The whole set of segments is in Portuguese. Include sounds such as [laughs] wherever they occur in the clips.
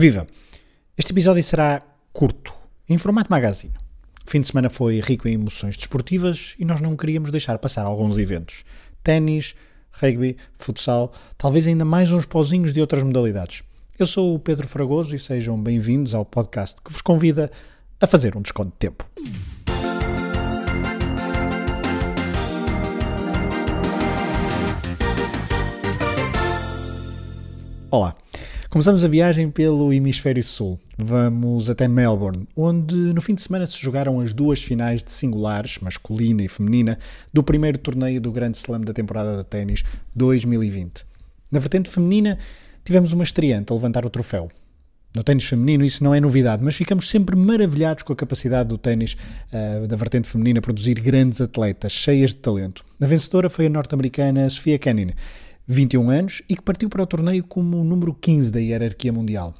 Viva! Este episódio será curto, em formato magazine. O fim de semana foi rico em emoções desportivas e nós não queríamos deixar passar alguns eventos. Ténis, rugby, futsal, talvez ainda mais uns pozinhos de outras modalidades. Eu sou o Pedro Fragoso e sejam bem-vindos ao podcast que vos convida a fazer um desconto de tempo. Olá. Começamos a viagem pelo Hemisfério Sul. Vamos até Melbourne, onde no fim de semana se jogaram as duas finais de singulares, masculina e feminina, do primeiro torneio do Grande Slam da temporada de ténis 2020. Na vertente feminina, tivemos uma estreante a levantar o troféu. No ténis feminino isso não é novidade, mas ficamos sempre maravilhados com a capacidade do ténis uh, da vertente feminina produzir grandes atletas, cheias de talento. A vencedora foi a norte-americana Sofia Kenin 21 anos e que partiu para o torneio como o número 15 da hierarquia mundial.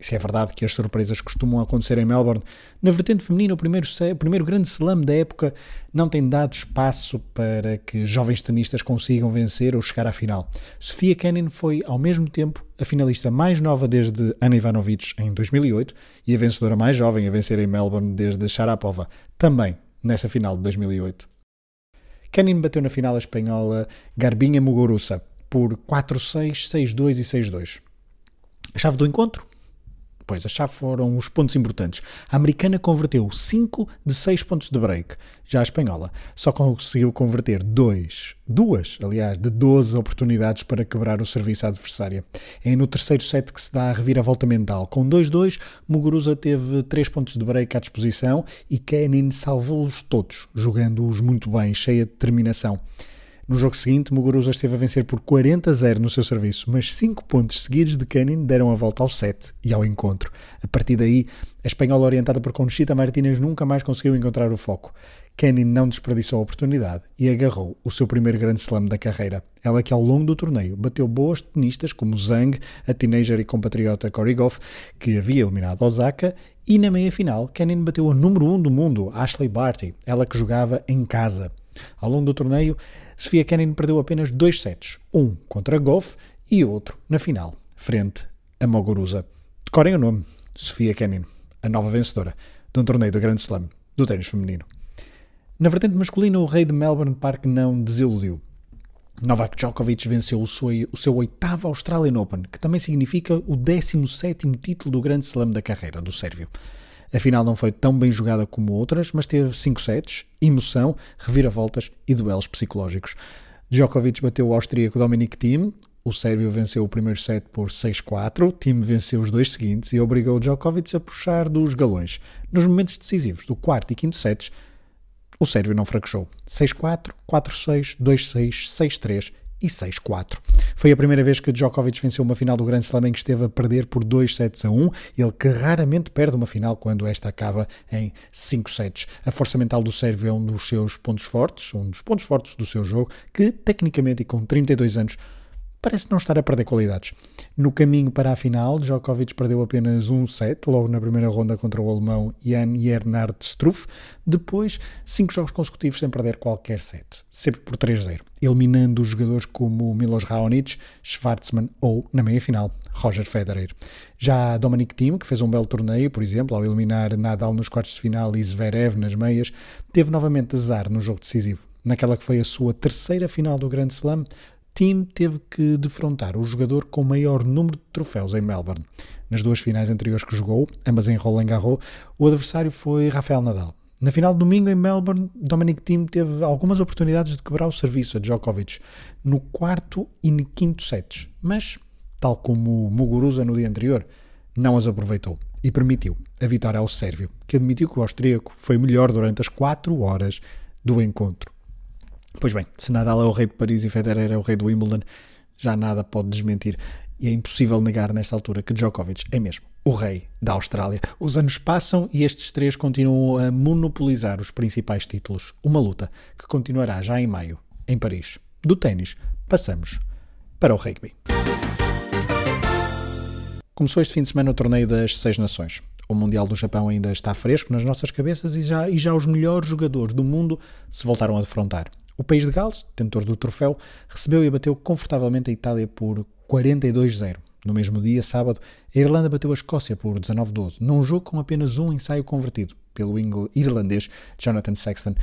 Se é verdade que as surpresas costumam acontecer em Melbourne, na vertente feminina, o primeiro, o primeiro grande slam da época não tem dado espaço para que jovens tenistas consigam vencer ou chegar à final. Sofia Kenin foi, ao mesmo tempo, a finalista mais nova desde Ana Ivanovic em 2008 e a vencedora mais jovem a vencer em Melbourne desde Sharapova, também nessa final de 2008. Kenin bateu na final a espanhola Garbinha Muguruza por 4-6, 6-2 e 6-2. A chave do encontro? Pois, a chave foram os pontos importantes. A americana converteu 5 de 6 pontos de break. Já a espanhola só conseguiu converter 2, duas, aliás, de 12 oportunidades para quebrar o serviço à adversária. É no terceiro set que se dá a reviravolta mental. Com 2-2, Muguruza teve 3 pontos de break à disposição e Kenin salvou-os todos, jogando-os muito bem, cheia de determinação. No jogo seguinte, Muguruza esteve a vencer por 40-0 no seu serviço, mas 5 pontos seguidos de Kenin deram a volta ao set e ao encontro. A partir daí, a espanhola orientada por Conchita Martínez nunca mais conseguiu encontrar o foco. Kenin não desperdiçou a oportunidade e agarrou o seu primeiro grande slam da carreira. Ela que ao longo do torneio bateu boas tenistas como Zhang, a teenager e compatriota Cory Goff, que havia eliminado Osaka, e na meia-final, Kenin bateu a número 1 um do mundo, Ashley Barty, ela que jogava em casa. Ao longo do torneio, Sofia Kenin perdeu apenas dois sets, um contra Goff e outro na final, frente a Moguruza. Decorem o nome, Sofia Kenin, a nova vencedora de um torneio do Grand Slam do ténis feminino. Na vertente masculina, o rei de Melbourne Park não desiludiu. Novak Djokovic venceu o seu, o seu oitavo Australian Open, que também significa o 17 título do Grand Slam da carreira do sérvio. A final não foi tão bem jogada como outras, mas teve 5 sets, emoção, reviravoltas e duelos psicológicos. Djokovic bateu o austríaco Dominic Thiem, o sérvio venceu o primeiro set por 6-4, Thiem venceu os dois seguintes e obrigou Djokovic a puxar dos galões. Nos momentos decisivos do quarto e quinto sets, o sérvio não fraquejou. 6-4, 4-6, 2-6, 6-3 e 6-4. Foi a primeira vez que Djokovic venceu uma final do Grand Slam em que esteve a perder por 2 sets a 1, ele que raramente perde uma final quando esta acaba em 5 sets. A força mental do sérvio é um dos seus pontos fortes, um dos pontos fortes do seu jogo, que tecnicamente e com 32 anos parece não estar a perder qualidades. No caminho para a final, Djokovic perdeu apenas um set, logo na primeira ronda contra o alemão Jan Jernard Struff, depois cinco jogos consecutivos sem perder qualquer set, sempre por 3-0, eliminando os jogadores como Milos Raonic, Schwartzman ou, na meia-final, Roger Federer. Já Dominic Thiem, que fez um belo torneio, por exemplo, ao eliminar Nadal nos quartos de final e Zverev nas meias, teve novamente azar no jogo decisivo. Naquela que foi a sua terceira final do Grand Slam, Team teve que defrontar o jogador com maior número de troféus em Melbourne. Nas duas finais anteriores que jogou, ambas em Roland Garros, o adversário foi Rafael Nadal. Na final de domingo em Melbourne, Dominic Thiem teve algumas oportunidades de quebrar o serviço a Djokovic no quarto e no quinto sets, mas, tal como Muguruza no dia anterior, não as aproveitou e permitiu a vitória ao sérvio, que admitiu que o austríaco foi melhor durante as quatro horas do encontro. Pois bem, se Nadal é o rei de Paris e Federer é o rei do Wimbledon, já nada pode desmentir. E é impossível negar nesta altura que Djokovic é mesmo o rei da Austrália. Os anos passam e estes três continuam a monopolizar os principais títulos. Uma luta que continuará já em maio, em Paris. Do ténis, passamos para o rugby. Começou este fim de semana o torneio das Seis Nações. O Mundial do Japão ainda está fresco nas nossas cabeças e já, e já os melhores jogadores do mundo se voltaram a defrontar. O país de Gales, detentor do troféu, recebeu e abateu confortavelmente a Itália por 42-0. No mesmo dia, sábado, a Irlanda bateu a Escócia por 19-12, num jogo com apenas um ensaio convertido pelo irlandês Jonathan Sexton.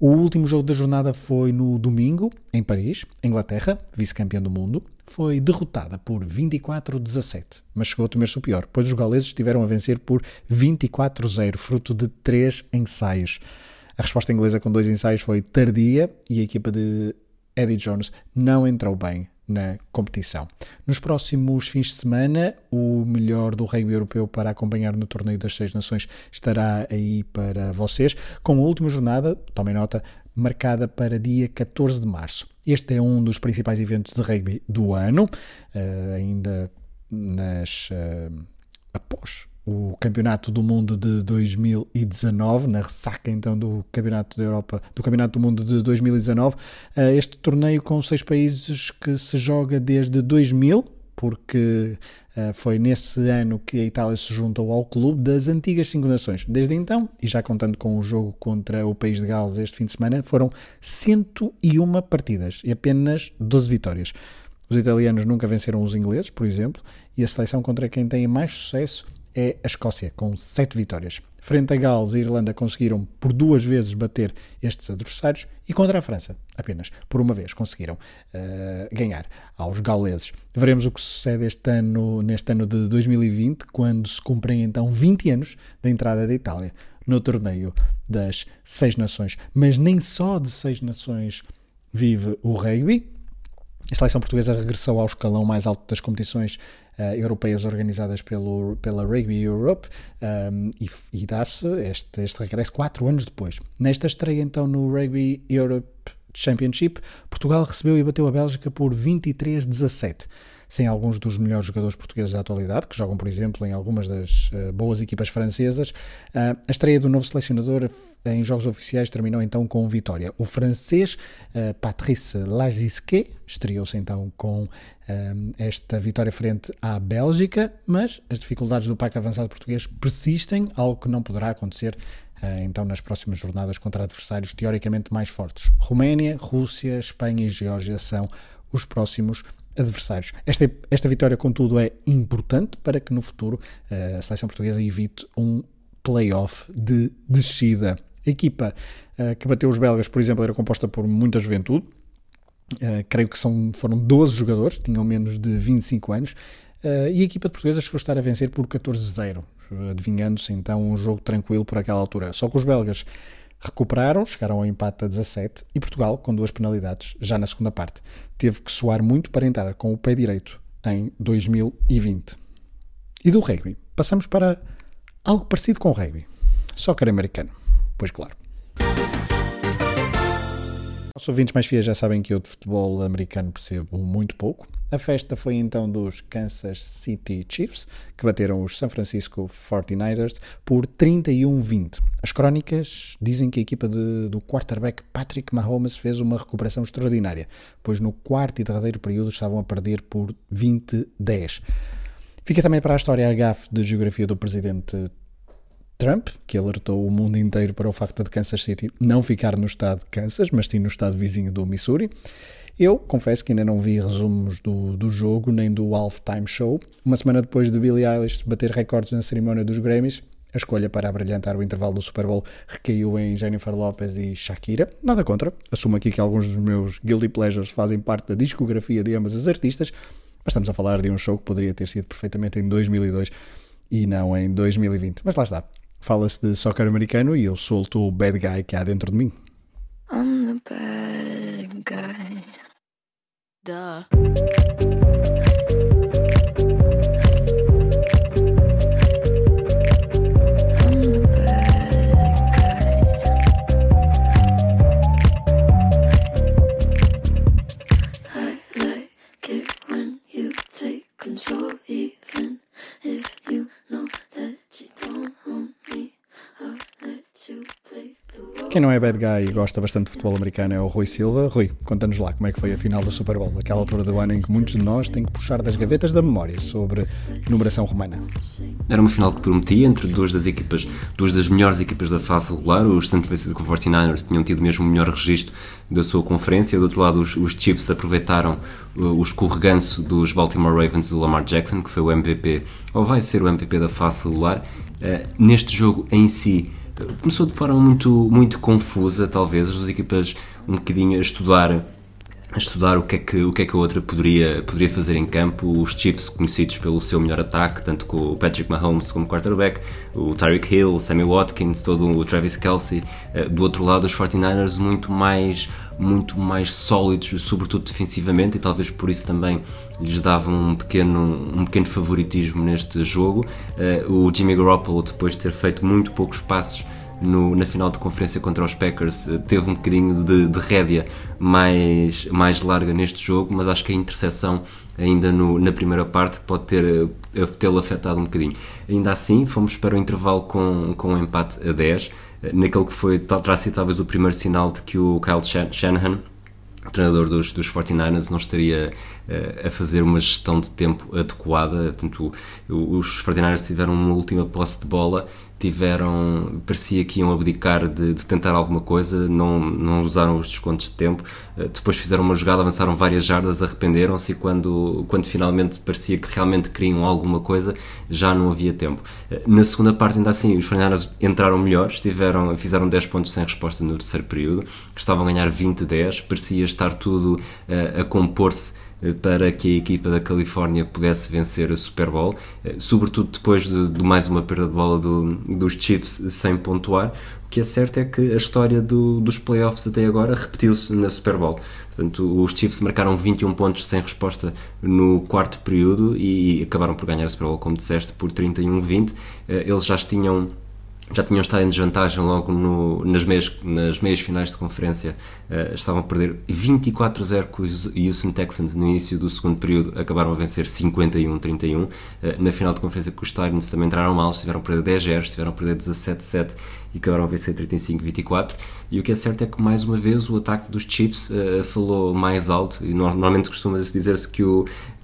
O último jogo da jornada foi no domingo, em Paris. Inglaterra, vice-campeã do mundo, foi derrotada por 24-17, mas chegou a temer-se o pior, pois os gauleses estiveram a vencer por 24-0, fruto de três ensaios. A resposta inglesa com dois ensaios foi tardia e a equipa de Eddie Jones não entrou bem na competição. Nos próximos fins de semana, o melhor do rugby europeu para acompanhar no torneio das Seis Nações estará aí para vocês, com a última jornada, tomem nota, marcada para dia 14 de março. Este é um dos principais eventos de rugby do ano, uh, ainda nas uh, após o Campeonato do Mundo de 2019, na ressaca então do Campeonato da Europa, do Campeonato do Mundo de 2019. Eh, este torneio com seis países que se joga desde 2000, porque eh, foi nesse ano que a Itália se juntou ao clube das antigas cinco nações. Desde então, e já contando com o jogo contra o país de Gales este fim de semana, foram 101 partidas e apenas 12 vitórias. Os italianos nunca venceram os ingleses, por exemplo, e a seleção contra quem tem mais sucesso é a Escócia, com 7 vitórias. Frente a Gales e Irlanda conseguiram por duas vezes bater estes adversários e contra a França, apenas por uma vez, conseguiram uh, ganhar aos gauleses. Veremos o que sucede este ano, neste ano de 2020, quando se cumprem então 20 anos da entrada da Itália no torneio das Seis Nações. Mas nem só de Seis Nações vive o rugby. A seleção portuguesa regressou ao escalão mais alto das competições uh, europeias organizadas pelo, pela Rugby Europe um, e, e dá-se este, este regresso quatro anos depois. Nesta estreia então no Rugby Europe Championship, Portugal recebeu e bateu a Bélgica por 23-17 sem alguns dos melhores jogadores portugueses da atualidade, que jogam, por exemplo, em algumas das uh, boas equipas francesas. Uh, a estreia do novo selecionador em jogos oficiais terminou então com vitória. O francês uh, Patrice Lagisquet estreou-se então com esta vitória frente à Bélgica, mas as dificuldades do PAC avançado português persistem, algo que não poderá acontecer então nas próximas jornadas contra adversários teoricamente mais fortes. Roménia, Rússia, Espanha e Geórgia são os próximos adversários. Esta, esta vitória, contudo, é importante para que no futuro uh, a seleção portuguesa evite um playoff de descida. A equipa uh, que bateu os belgas, por exemplo, era composta por muita juventude. Uh, creio que são, foram 12 jogadores, tinham menos de 25 anos. e a equipa portuguesa chegou a estar a vencer por 14-0, adivinhando-se então um jogo tranquilo por aquela altura. Só que os belgas recuperaram, chegaram ao empate a 17 e Portugal, com duas penalidades, já na segunda parte, teve que soar muito para entrar com o pé direito em 2020. E do rugby, passamos para algo parecido com o rugby, soccer americano. Pois claro. Os ouvintes mais fiéis já sabem que eu de futebol americano percebo muito pouco. A festa foi então dos Kansas City Chiefs, que bateram os San Francisco 49ers por 31-20. As crónicas dizem que a equipa de, do quarterback Patrick Mahomes fez uma recuperação extraordinária, pois no quarto e derradeiro período estavam a perder por 20-10. Fica também para a história a gafe de geografia do presidente Trump, que alertou o mundo inteiro para o facto de Kansas City não ficar no estado de Kansas, mas sim no estado vizinho do Missouri. Eu confesso que ainda não vi resumos do, do jogo nem do halftime show. Uma semana depois de Billie Eilish bater recordes na cerimónia dos Grammys, a escolha para abrilhantar o intervalo do Super Bowl recaiu em Jennifer Lopez e Shakira. Nada contra. Assumo aqui que alguns dos meus guilty pleasures fazem parte da discografia de ambas as artistas, mas estamos a falar de um show que poderia ter sido perfeitamente em 2002 e não em 2020. Mas lá está. Fala-se de soccer americano e eu solto o bad guy que há dentro de mim. I'm the bad guy. Duh. Quem não é bad guy e gosta bastante de futebol americano é o Rui Silva. Rui, conta-nos lá como é que foi a final do Super Bowl, aquela altura do ano em que muitos de nós têm que puxar das gavetas da memória sobre numeração romana. Era uma final que prometia entre duas das equipas, duas das melhores equipas da fase regular. Os San Francisco 49ers tinham tido mesmo o melhor registro da sua conferência. Do outro lado, os, os Chiefs aproveitaram uh, o escorreganço dos Baltimore Ravens do Lamar Jackson, que foi o MVP, ou vai ser o MVP da fase celular. Uh, neste jogo em si, começou de forma muito, muito confusa, talvez, as duas equipas um bocadinho a estudar a estudar o que é que, o que, é que a outra poderia, poderia fazer em campo. Os Chiefs, conhecidos pelo seu melhor ataque, tanto com o Patrick Mahomes como quarterback, o Tyreek Hill, o Sammy Watkins, todo o Travis Kelsey. Eh, do outro lado, os 49ers muito mais, muito mais sólidos, sobretudo defensivamente, e talvez por isso também lhes davam um pequeno, um pequeno favoritismo neste jogo. Eh, o Jimmy Garoppolo, depois de ter feito muito poucos passes no, na final de conferência contra os Packers eh, teve um bocadinho de, de rédea mais, mais larga neste jogo, mas acho que a interseção ainda no, na primeira parte pode ter eh, tê-lo afetado um bocadinho. Ainda assim, fomos para o intervalo com, com um empate a 10, eh, naquele que foi, terá talvez o primeiro sinal de que o Kyle Shanahan o treinador dos, dos 49ers não estaria a fazer uma gestão de tempo adequada. Portanto, os 49ers tiveram uma última posse de bola tiveram, parecia que iam abdicar de, de, tentar alguma coisa, não, não usaram os descontos de tempo, eh, depois fizeram uma jogada, avançaram várias jardas, arrependeram-se e quando, quando finalmente parecia que realmente queriam alguma coisa, já não havia tempo. Eh, na segunda parte, ainda assim, os Fernandes entraram melhores, tiveram, fizeram 10 pontos sem resposta no terceiro período, estavam a ganhar 20-10, parecia estar tudo uh, a compor-se eh, para que a equipa da Califórnia pudesse vencer o Super Bowl, eh, sobretudo depois de, de mais uma perda de bola do, dos Chiefs sem pontuar. O que é certo é que a história do, dos playoffs até agora repetiu-se na Super Bowl. Portanto, os Chiefs marcaram 21 pontos sem resposta no quarto período e, acabaram por ganhar o Super Bowl, como disseste, por 31-20. Eh, eles já tinham já tinham estado em desvantagem logo no, nas, meias, nas meias finais de conferência, uh, estavam a perder 24-0 com os Houston Texans no início do segundo período, acabaram a vencer 51-31. Uh, eh, na final de conferência com os Titans também entraram mal, estiveram a perder 10-0, estiveram a perder 17-7 e acabaram a vencer 35-24. E o que é certo é que mais uma vez o ataque dos Chiefs uh, falou mais alto e normalmente costuma-se dizer-se que,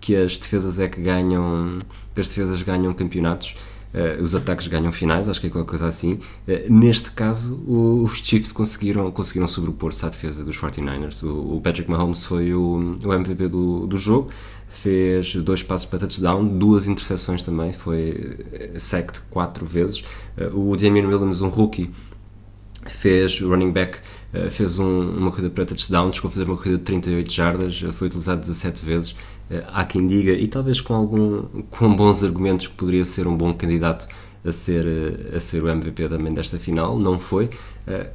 que as defesas é que ganham, que as defesas ganham campeonatos. Uh, os ataques ganham finais, acho que é qualquer coisa assim. Uh, neste caso, o, os Chiefs conseguiram, conseguiram sobrepor-se à defesa dos 49ers. O, o Patrick Mahomes foi o, o MVP do, do jogo, fez dois passos para touchdown, duas interseções também, foi eh, sacked quatro vezes. Uh, o Damian Williams, um rookie, fez running back fez um, uma corrida para touchdown, chegou a fazer uma corrida de 38 jardas, foi utilizado 17 vezes eh, há quem diga, e talvez com, algum, com bons argumentos, que poderia ser um bom candidato a ser, eh, a ser o MVP também desta final, não foi. Eh,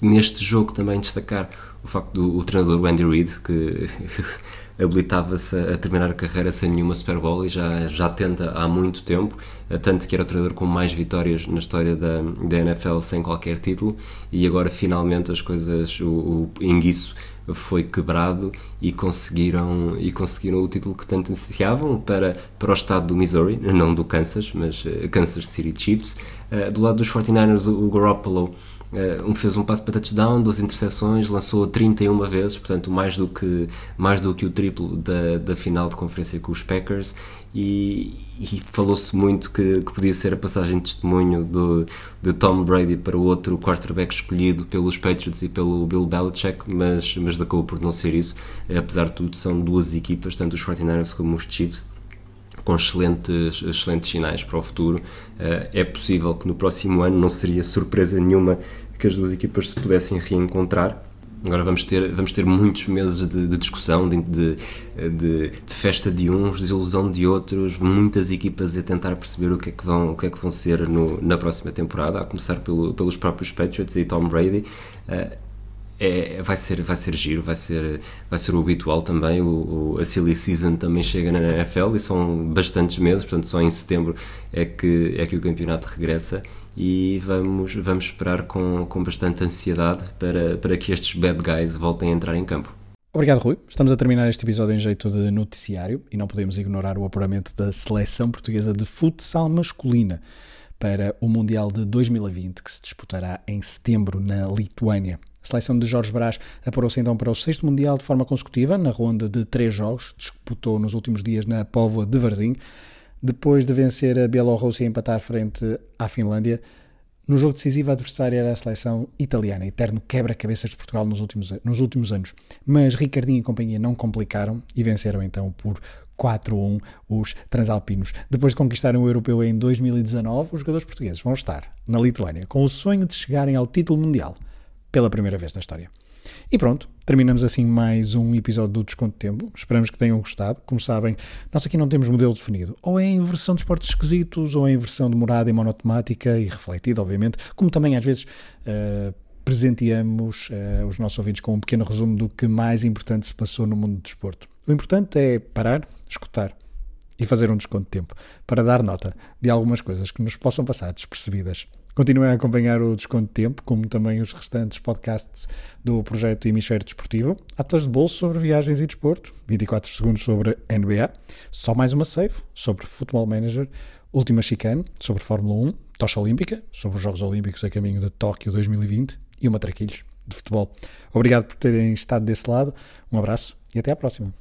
neste jogo também destacar o facto do o treinador Andy Reid, que [laughs] habilitava-se a terminar a carreira sem nenhuma Super Bowl e já, já tenta há muito tempo, tanto que era o treinador com mais vitórias na história da, da NFL sem qualquer título e agora finalmente as coisas, o, o enguiço foi quebrado e conseguiram, e conseguiram o título que tanto ansiavam para, para o estado do Missouri, não do Kansas, mas uh, Kansas City Chiefs. Uh, do lado dos 49ers, o, o Garoppolo uh, fez um passo para touchdown, duas interseções, lançou 31 vezes, portanto mais do que, mais do que o triplo da, da final de conferência com os Packers e, e falou-se muito que, que, podia ser a passagem de testemunho do, de Tom Brady para o outro quarterback escolhido pelos Patriots e pelo Bill Belichick, mas, mas acabou por não ser isso. Apesar de tudo, são duas equipas, tanto os 49ers como os Chiefs, com excelentes, excelentes sinais para o futuro. Eh, é possível que no próximo ano não seria surpresa nenhuma que as duas equipas se pudessem reencontrar Agora vamos ter, vamos ter muitos meses de, de discussão, de, de, de, festa de uns, desilusão de outros, muitas equipas a tentar perceber o que é que vão, o que é que vão ser no, na próxima temporada, a começar pelo, pelos próprios Patriots e Tom Brady. É, vai, ser, vai ser giro, vai ser, vai ser o habitual também. O, o, a Silly Season também chega na NFL e são bastantes meses, portanto, só em setembro é que, é que o campeonato regressa e vamos, vamos esperar com, com bastante ansiedade para, para que estes bad guys voltem a entrar em campo. Obrigado, Rui. Estamos a terminar este episódio em jeito de noticiário e não podemos ignorar o apuramento da seleção portuguesa de futsal masculina para o Mundial de 2020, que se disputará em setembro na Lituânia. A seleção de Jorge Brás apurou-se então para o sexto Mundial de forma consecutiva, na ronda de três jogos, disputou nos últimos dias na Póvoa de Varzim, depois de vencer a Bielorrússia e empatar frente à Finlândia. No jogo decisivo, a adversária era a seleção italiana, eterno quebra-cabeças de Portugal nos últimos, nos últimos anos. Mas Ricardinho e companhia não complicaram e venceram então por 4-1 os transalpinos. Depois de conquistarem o europeu em 2019, os jogadores portugueses vão estar na Lituânia com o sonho de chegarem ao título mundial pela primeira vez na história. E pronto, terminamos assim mais um episódio do Desconto Tempo. Esperamos que tenham gostado. Como sabem, nós aqui não temos modelo definido. Ou é em versão de esportes esquisitos, ou é em versão demorada e monotemática e refletida, obviamente, como também às vezes uh, presenteamos uh, os nossos ouvintes com um pequeno resumo do que mais importante se passou no mundo do desporto. O importante é parar, escutar e fazer um desconto de tempo para dar nota de algumas coisas que nos possam passar despercebidas. Continuem a acompanhar o Desconto de Tempo, como também os restantes podcasts do projeto Hemisfério Desportivo. Atlas de Bolso sobre viagens e desporto, 24 segundos sobre NBA, só mais uma save sobre Football Manager, Última Chicane sobre Fórmula 1, Tocha Olímpica sobre os Jogos Olímpicos a caminho de Tóquio 2020 e uma Traquilhos de futebol. Obrigado por terem estado desse lado, um abraço e até à próxima.